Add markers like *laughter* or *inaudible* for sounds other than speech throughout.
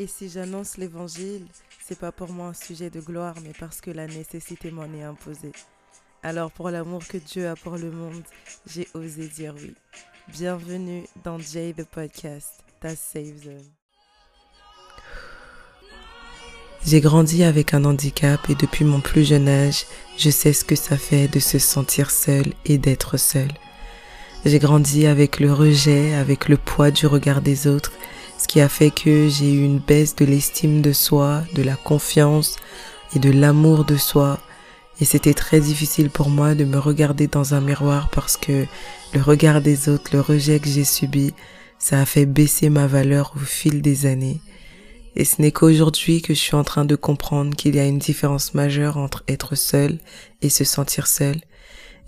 Et si j'annonce l'évangile, c'est pas pour moi un sujet de gloire, mais parce que la nécessité m'en est imposée. Alors pour l'amour que Dieu a pour le monde, j'ai osé dire oui. Bienvenue dans Jay the Podcast, ta safe zone. J'ai grandi avec un handicap et depuis mon plus jeune âge, je sais ce que ça fait de se sentir seul et d'être seul. J'ai grandi avec le rejet, avec le poids du regard des autres, ce qui a fait que j'ai eu une baisse de l'estime de soi, de la confiance et de l'amour de soi. Et c'était très difficile pour moi de me regarder dans un miroir parce que le regard des autres, le rejet que j'ai subi, ça a fait baisser ma valeur au fil des années. Et ce n'est qu'aujourd'hui que je suis en train de comprendre qu'il y a une différence majeure entre être seul et se sentir seul.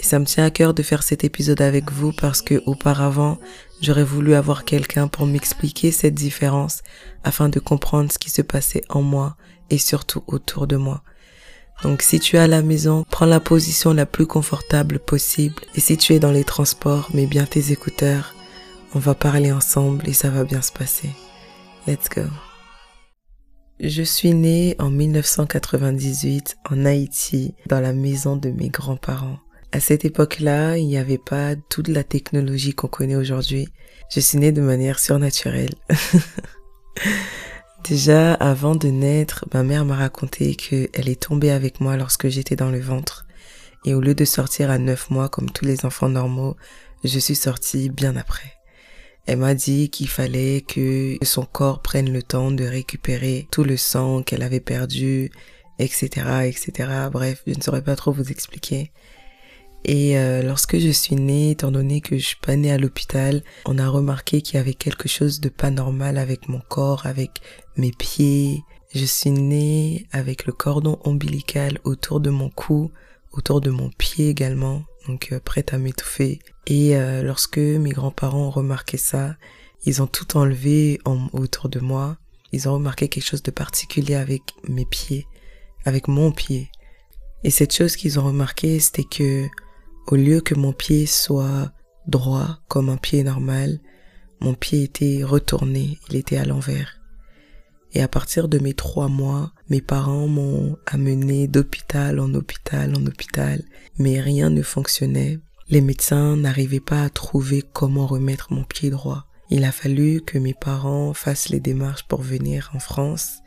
Et ça me tient à cœur de faire cet épisode avec vous parce que auparavant, j'aurais voulu avoir quelqu'un pour m'expliquer cette différence afin de comprendre ce qui se passait en moi et surtout autour de moi. Donc si tu es à la maison, prends la position la plus confortable possible et si tu es dans les transports, mets bien tes écouteurs. On va parler ensemble et ça va bien se passer. Let's go. Je suis née en 1998 en Haïti, dans la maison de mes grands-parents. À cette époque-là, il n'y avait pas toute la technologie qu'on connaît aujourd'hui. Je suis née de manière surnaturelle. *laughs* Déjà, avant de naître, ma mère m'a raconté qu'elle est tombée avec moi lorsque j'étais dans le ventre. Et au lieu de sortir à neuf mois comme tous les enfants normaux, je suis sortie bien après. Elle m'a dit qu'il fallait que son corps prenne le temps de récupérer tout le sang qu'elle avait perdu, etc., etc. Bref, je ne saurais pas trop vous expliquer. Et euh, lorsque je suis née, étant donné que je suis pas née à l'hôpital, on a remarqué qu'il y avait quelque chose de pas normal avec mon corps, avec mes pieds. Je suis née avec le cordon ombilical autour de mon cou, autour de mon pied également donc euh, prête à m'étouffer. Et euh, lorsque mes grands-parents ont remarqué ça, ils ont tout enlevé en, autour de moi. Ils ont remarqué quelque chose de particulier avec mes pieds, avec mon pied. Et cette chose qu'ils ont remarqué, c'était que au lieu que mon pied soit droit comme un pied normal, mon pied était retourné, il était à l'envers. Et à partir de mes trois mois, mes parents m'ont amené d'hôpital en hôpital en hôpital, mais rien ne fonctionnait. Les médecins n'arrivaient pas à trouver comment remettre mon pied droit. Il a fallu que mes parents fassent les démarches pour venir en France.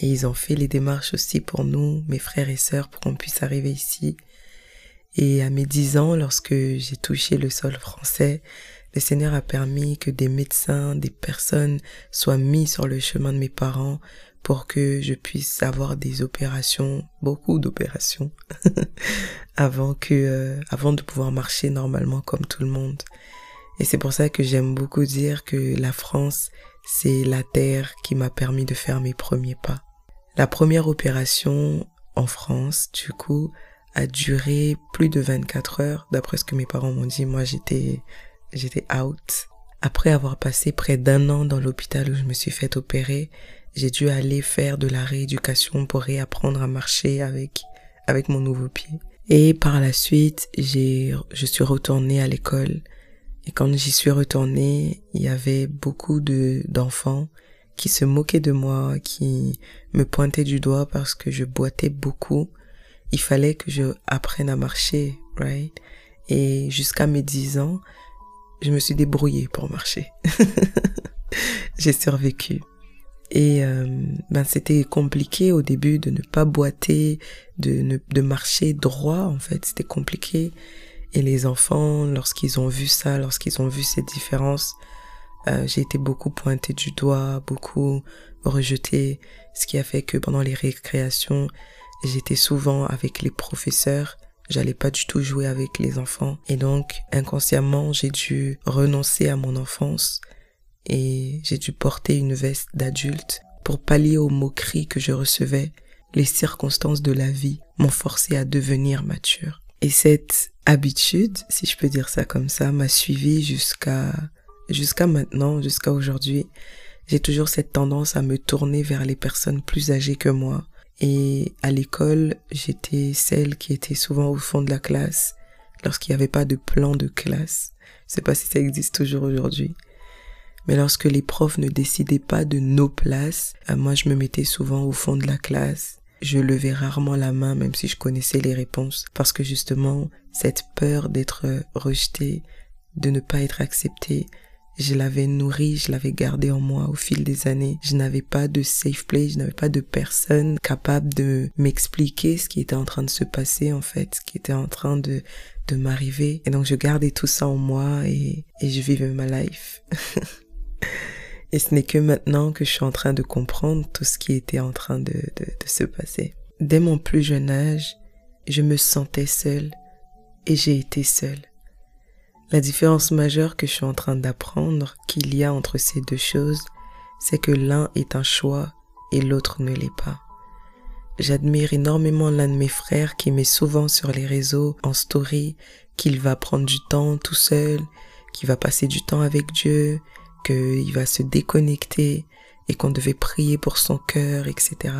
Et ils ont fait les démarches aussi pour nous, mes frères et sœurs, pour qu'on puisse arriver ici. Et à mes dix ans, lorsque j'ai touché le sol français, le Seigneur a permis que des médecins, des personnes soient mis sur le chemin de mes parents pour que je puisse avoir des opérations, beaucoup d'opérations, *laughs* avant que, euh, avant de pouvoir marcher normalement comme tout le monde. Et c'est pour ça que j'aime beaucoup dire que la France, c'est la terre qui m'a permis de faire mes premiers pas. La première opération en France, du coup, a duré plus de 24 heures, d'après ce que mes parents m'ont dit. Moi, j'étais j'étais out. Après avoir passé près d'un an dans l'hôpital où je me suis fait opérer, j'ai dû aller faire de la rééducation pour réapprendre à marcher avec, avec mon nouveau pied. Et par la suite, j'ai, je suis retournée à l'école. Et quand j'y suis retournée, il y avait beaucoup de, d'enfants qui se moquaient de moi, qui me pointaient du doigt parce que je boitais beaucoup. Il fallait que je apprenne à marcher, right? Et jusqu'à mes dix ans, je me suis débrouillée pour marcher. *laughs* j'ai survécu. Et euh, ben c'était compliqué au début de ne pas boiter, de ne, de marcher droit en fait, c'était compliqué. Et les enfants, lorsqu'ils ont vu ça, lorsqu'ils ont vu cette différence, euh, j'ai été beaucoup pointée du doigt, beaucoup rejetée, ce qui a fait que pendant les récréations, j'étais souvent avec les professeurs J'allais pas du tout jouer avec les enfants. Et donc, inconsciemment, j'ai dû renoncer à mon enfance et j'ai dû porter une veste d'adulte pour pallier aux moqueries que je recevais. Les circonstances de la vie m'ont forcé à devenir mature. Et cette habitude, si je peux dire ça comme ça, m'a suivi jusqu'à jusqu'à maintenant, jusqu'à aujourd'hui. J'ai toujours cette tendance à me tourner vers les personnes plus âgées que moi, et à l'école, j'étais celle qui était souvent au fond de la classe lorsqu'il n'y avait pas de plan de classe. Je sais pas si ça existe toujours aujourd'hui. Mais lorsque les profs ne décidaient pas de nos places, euh, moi je me mettais souvent au fond de la classe. Je levais rarement la main même si je connaissais les réponses parce que justement cette peur d'être rejeté, de ne pas être accepté, je l'avais nourri, je l'avais gardé en moi au fil des années. Je n'avais pas de safe place, je n'avais pas de personne capable de m'expliquer ce qui était en train de se passer en fait, ce qui était en train de de m'arriver. Et donc je gardais tout ça en moi et, je vivais ma life. *laughs* et ce n'est que maintenant que je suis en train de comprendre tout ce qui était en train de, de, de se passer. Dès mon plus jeune âge, je me sentais seule et j'ai été seule. La différence majeure que je suis en train d'apprendre qu'il y a entre ces deux choses, c'est que l'un est un choix et l'autre ne l'est pas. J'admire énormément l'un de mes frères qui met souvent sur les réseaux en story qu'il va prendre du temps tout seul, qu'il va passer du temps avec Dieu, qu'il va se déconnecter et qu'on devait prier pour son cœur, etc.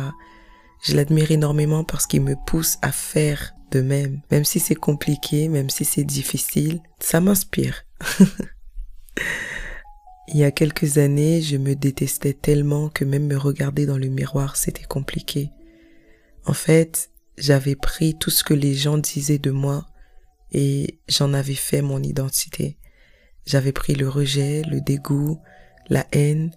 Je l'admire énormément parce qu'il me pousse à faire même. Même si c'est compliqué, même si c'est difficile, ça m'inspire. *laughs* Il y a quelques années, je me détestais tellement que même me regarder dans le miroir, c'était compliqué. En fait, j'avais pris tout ce que les gens disaient de moi et j'en avais fait mon identité. J'avais pris le rejet, le dégoût, la haine,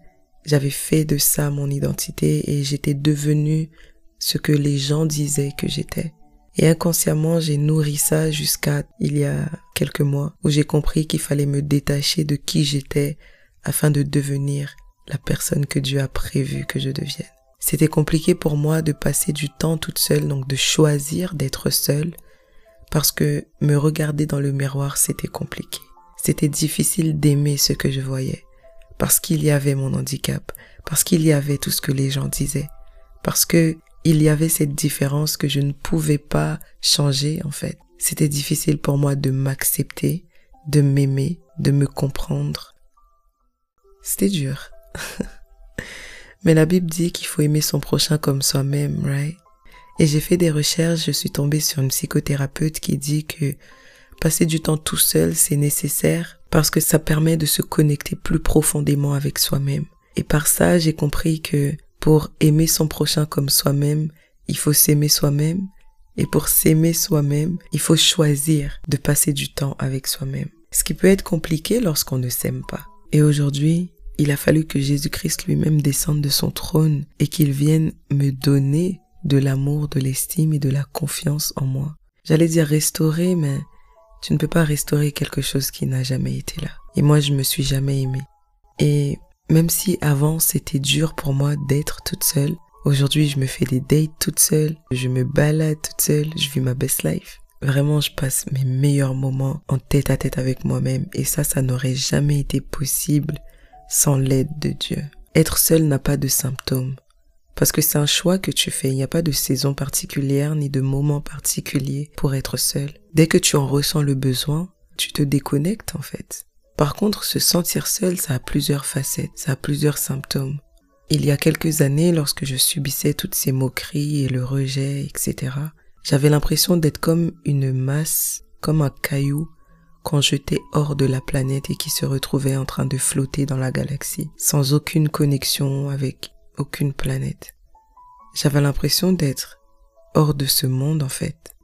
j'avais fait de ça mon identité et j'étais devenue ce que les gens disaient que j'étais. Et inconsciemment, j'ai nourri ça jusqu'à il y a quelques mois où j'ai compris qu'il fallait me détacher de qui j'étais afin de devenir la personne que Dieu a prévu que je devienne. C'était compliqué pour moi de passer du temps toute seule, donc de choisir d'être seule, parce que me regarder dans le miroir, c'était compliqué. C'était difficile d'aimer ce que je voyais, parce qu'il y avait mon handicap, parce qu'il y avait tout ce que les gens disaient, parce que il y avait cette différence que je ne pouvais pas changer en fait. C'était difficile pour moi de m'accepter, de m'aimer, de me comprendre. C'était dur. *laughs* Mais la Bible dit qu'il faut aimer son prochain comme soi-même, right? Et j'ai fait des recherches, je suis tombée sur une psychothérapeute qui dit que passer du temps tout seul, c'est nécessaire parce que ça permet de se connecter plus profondément avec soi-même. Et par ça, j'ai compris que pour aimer son prochain comme soi-même, il faut s'aimer soi-même. Et pour s'aimer soi-même, il faut choisir de passer du temps avec soi-même. Ce qui peut être compliqué lorsqu'on ne s'aime pas. Et aujourd'hui, il a fallu que Jésus-Christ lui-même descende de son trône et qu'il vienne me donner de l'amour, de l'estime et de la confiance en moi. J'allais dire restaurer, mais tu ne peux pas restaurer quelque chose qui n'a jamais été là. Et moi, je me suis jamais aimée. Et même si avant c'était dur pour moi d'être toute seule, aujourd'hui je me fais des dates toute seule, je me balade toute seule, je vis ma best life. Vraiment, je passe mes meilleurs moments en tête à tête avec moi-même et ça, ça n'aurait jamais été possible sans l'aide de Dieu. Être seul n'a pas de symptômes parce que c'est un choix que tu fais. Il n'y a pas de saison particulière ni de moment particulier pour être seul. Dès que tu en ressens le besoin, tu te déconnectes en fait. Par contre, se sentir seul, ça a plusieurs facettes, ça a plusieurs symptômes. Il y a quelques années, lorsque je subissais toutes ces moqueries et le rejet, etc., j'avais l'impression d'être comme une masse, comme un caillou qu'on jetait hors de la planète et qui se retrouvait en train de flotter dans la galaxie, sans aucune connexion avec aucune planète. J'avais l'impression d'être hors de ce monde en fait.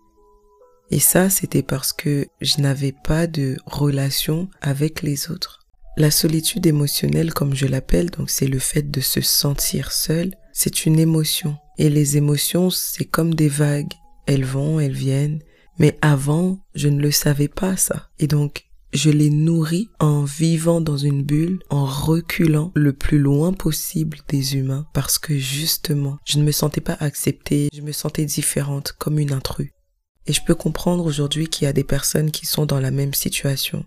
Et ça, c'était parce que je n'avais pas de relation avec les autres. La solitude émotionnelle, comme je l'appelle, donc c'est le fait de se sentir seul, c'est une émotion. Et les émotions, c'est comme des vagues. Elles vont, elles viennent. Mais avant, je ne le savais pas ça. Et donc, je les nourris en vivant dans une bulle, en reculant le plus loin possible des humains, parce que justement, je ne me sentais pas acceptée, je me sentais différente, comme une intruse. Et je peux comprendre aujourd'hui qu'il y a des personnes qui sont dans la même situation.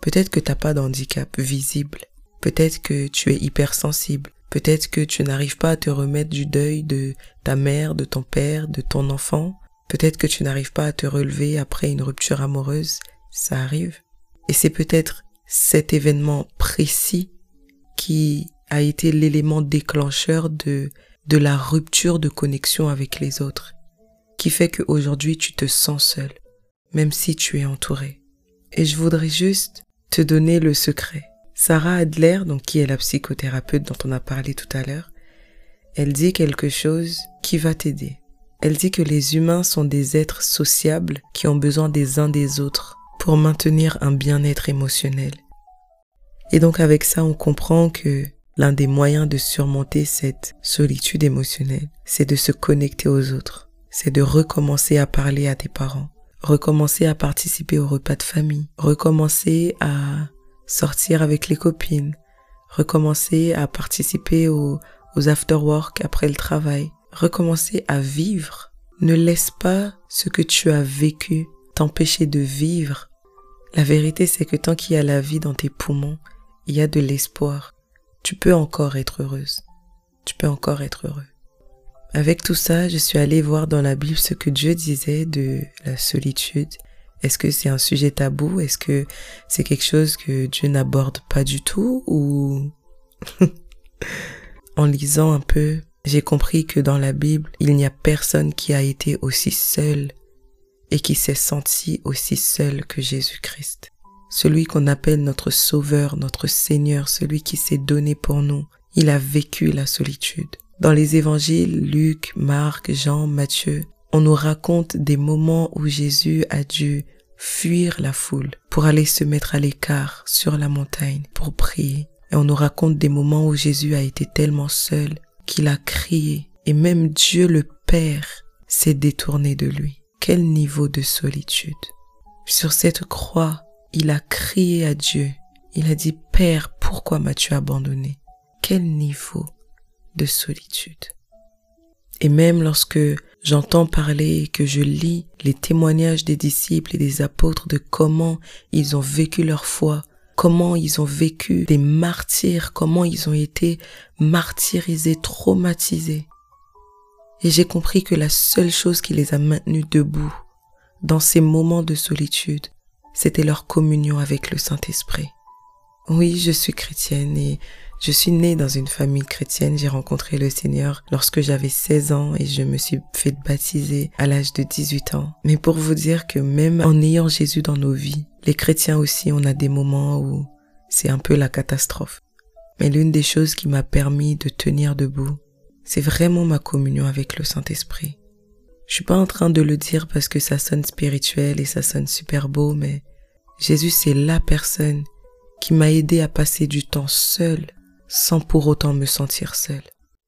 Peut-être que t'as pas d'handicap visible. Peut-être que tu es hypersensible. Peut-être que tu n'arrives pas à te remettre du deuil de ta mère, de ton père, de ton enfant. Peut-être que tu n'arrives pas à te relever après une rupture amoureuse. Ça arrive. Et c'est peut-être cet événement précis qui a été l'élément déclencheur de, de la rupture de connexion avec les autres qui fait qu'aujourd'hui tu te sens seul, même si tu es entouré. Et je voudrais juste te donner le secret. Sarah Adler, donc qui est la psychothérapeute dont on a parlé tout à l'heure, elle dit quelque chose qui va t'aider. Elle dit que les humains sont des êtres sociables qui ont besoin des uns des autres pour maintenir un bien-être émotionnel. Et donc avec ça, on comprend que l'un des moyens de surmonter cette solitude émotionnelle, c'est de se connecter aux autres, c'est de recommencer à parler à tes parents, recommencer à participer au repas de famille, recommencer à sortir avec les copines, recommencer à participer aux, aux after-work après le travail, recommencer à vivre. Ne laisse pas ce que tu as vécu t'empêcher de vivre. La vérité, c'est que tant qu'il y a la vie dans tes poumons, il y a de l'espoir. Tu peux encore être heureuse. Tu peux encore être heureux. Avec tout ça, je suis allée voir dans la Bible ce que Dieu disait de la solitude. Est-ce que c'est un sujet tabou? Est-ce que c'est quelque chose que Dieu n'aborde pas du tout? Ou *laughs* en lisant un peu, j'ai compris que dans la Bible, il n'y a personne qui a été aussi seul et qui s'est senti aussi seul que Jésus-Christ. Celui qu'on appelle notre Sauveur, notre Seigneur, celui qui s'est donné pour nous, il a vécu la solitude. Dans les évangiles, Luc, Marc, Jean, Matthieu, on nous raconte des moments où Jésus a dû fuir la foule pour aller se mettre à l'écart sur la montagne pour prier. Et on nous raconte des moments où Jésus a été tellement seul qu'il a crié et même Dieu le Père s'est détourné de lui. Quel niveau de solitude. Sur cette croix, il a crié à Dieu. Il a dit, Père, pourquoi m'as-tu abandonné? Quel niveau de solitude. Et même lorsque j'entends parler et que je lis les témoignages des disciples et des apôtres de comment ils ont vécu leur foi, comment ils ont vécu des martyrs, comment ils ont été martyrisés, traumatisés. Et j'ai compris que la seule chose qui les a maintenus debout dans ces moments de solitude, c'était leur communion avec le Saint-Esprit. Oui, je suis chrétienne et je suis née dans une famille chrétienne. J'ai rencontré le Seigneur lorsque j'avais 16 ans et je me suis fait baptiser à l'âge de 18 ans. Mais pour vous dire que même en ayant Jésus dans nos vies, les chrétiens aussi, on a des moments où c'est un peu la catastrophe. Mais l'une des choses qui m'a permis de tenir debout, c'est vraiment ma communion avec le Saint-Esprit. Je suis pas en train de le dire parce que ça sonne spirituel et ça sonne super beau, mais Jésus c'est la personne qui m'a aidé à passer du temps seul sans pour autant me sentir seul.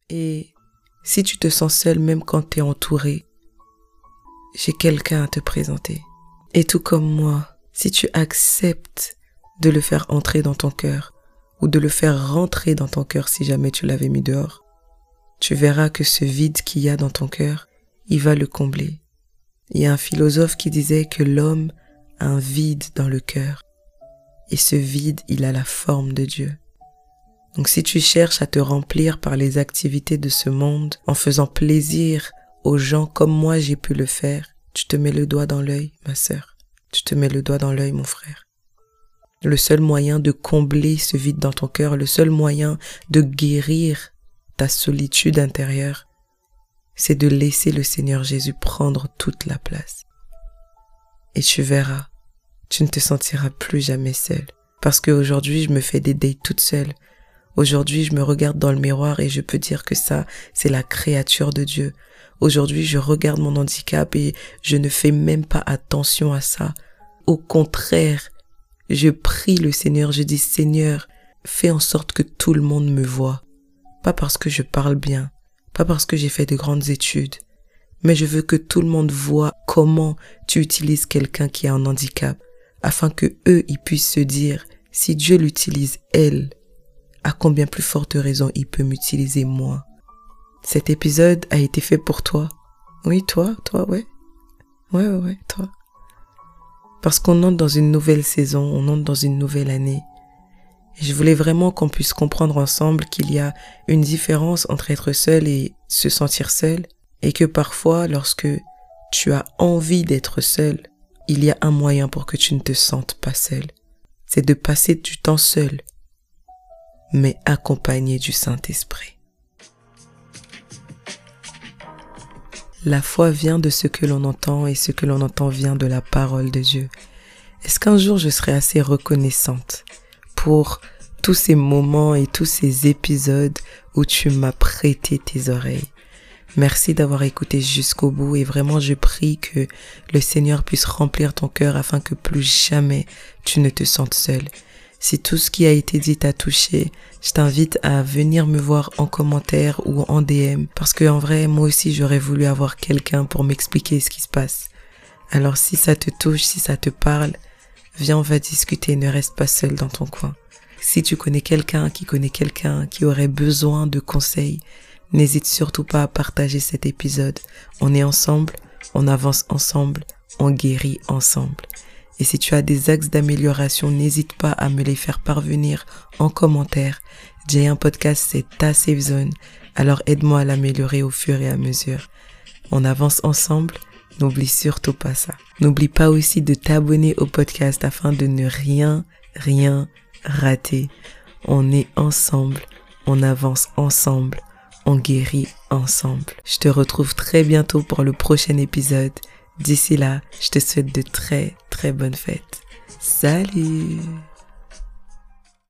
Et si tu te sens seul même quand tu es entouré, j'ai quelqu'un à te présenter. Et tout comme moi, si tu acceptes de le faire entrer dans ton cœur, ou de le faire rentrer dans ton cœur si jamais tu l'avais mis dehors, tu verras que ce vide qu'il y a dans ton cœur, il va le combler. Il y a un philosophe qui disait que l'homme a un vide dans le cœur, et ce vide, il a la forme de Dieu. Donc si tu cherches à te remplir par les activités de ce monde en faisant plaisir aux gens comme moi j'ai pu le faire, tu te mets le doigt dans l'œil, ma sœur. Tu te mets le doigt dans l'œil, mon frère. Le seul moyen de combler ce vide dans ton cœur, le seul moyen de guérir ta solitude intérieure, c'est de laisser le Seigneur Jésus prendre toute la place. Et tu verras, tu ne te sentiras plus jamais seul. Parce qu'aujourd'hui, je me fais des dates toute seule. Aujourd'hui, je me regarde dans le miroir et je peux dire que ça, c'est la créature de Dieu. Aujourd'hui, je regarde mon handicap et je ne fais même pas attention à ça. Au contraire, je prie le Seigneur, je dis Seigneur, fais en sorte que tout le monde me voit. Pas parce que je parle bien, pas parce que j'ai fait de grandes études, mais je veux que tout le monde voit comment tu utilises quelqu'un qui a un handicap, afin que eux, ils puissent se dire, si Dieu l'utilise elle, à combien plus forte raison il peut m'utiliser moi. Cet épisode a été fait pour toi. Oui, toi, toi, ouais. Ouais, ouais, ouais, toi. Parce qu'on entre dans une nouvelle saison, on entre dans une nouvelle année. Et je voulais vraiment qu'on puisse comprendre ensemble qu'il y a une différence entre être seul et se sentir seul. Et que parfois, lorsque tu as envie d'être seul, il y a un moyen pour que tu ne te sentes pas seul. C'est de passer du temps seul mais accompagné du Saint-Esprit. La foi vient de ce que l'on entend et ce que l'on entend vient de la parole de Dieu. Est-ce qu'un jour je serai assez reconnaissante pour tous ces moments et tous ces épisodes où tu m'as prêté tes oreilles? Merci d'avoir écouté jusqu'au bout et vraiment je prie que le Seigneur puisse remplir ton cœur afin que plus jamais tu ne te sentes seul. Si tout ce qui a été dit t'a touché, je t'invite à venir me voir en commentaire ou en DM parce que en vrai, moi aussi j'aurais voulu avoir quelqu'un pour m'expliquer ce qui se passe. Alors si ça te touche, si ça te parle, viens on va discuter, ne reste pas seul dans ton coin. Si tu connais quelqu'un qui connaît quelqu'un qui aurait besoin de conseils, N'hésite surtout pas à partager cet épisode. On est ensemble, on avance ensemble, on guérit ensemble. Et si tu as des axes d'amélioration, n'hésite pas à me les faire parvenir en commentaire. J'ai un podcast, c'est ta safe zone. Alors aide-moi à l'améliorer au fur et à mesure. On avance ensemble. N'oublie surtout pas ça. N'oublie pas aussi de t'abonner au podcast afin de ne rien, rien rater. On est ensemble. On avance ensemble on guérit ensemble. Je te retrouve très bientôt pour le prochain épisode. D'ici là, je te souhaite de très très bonnes fêtes. Salut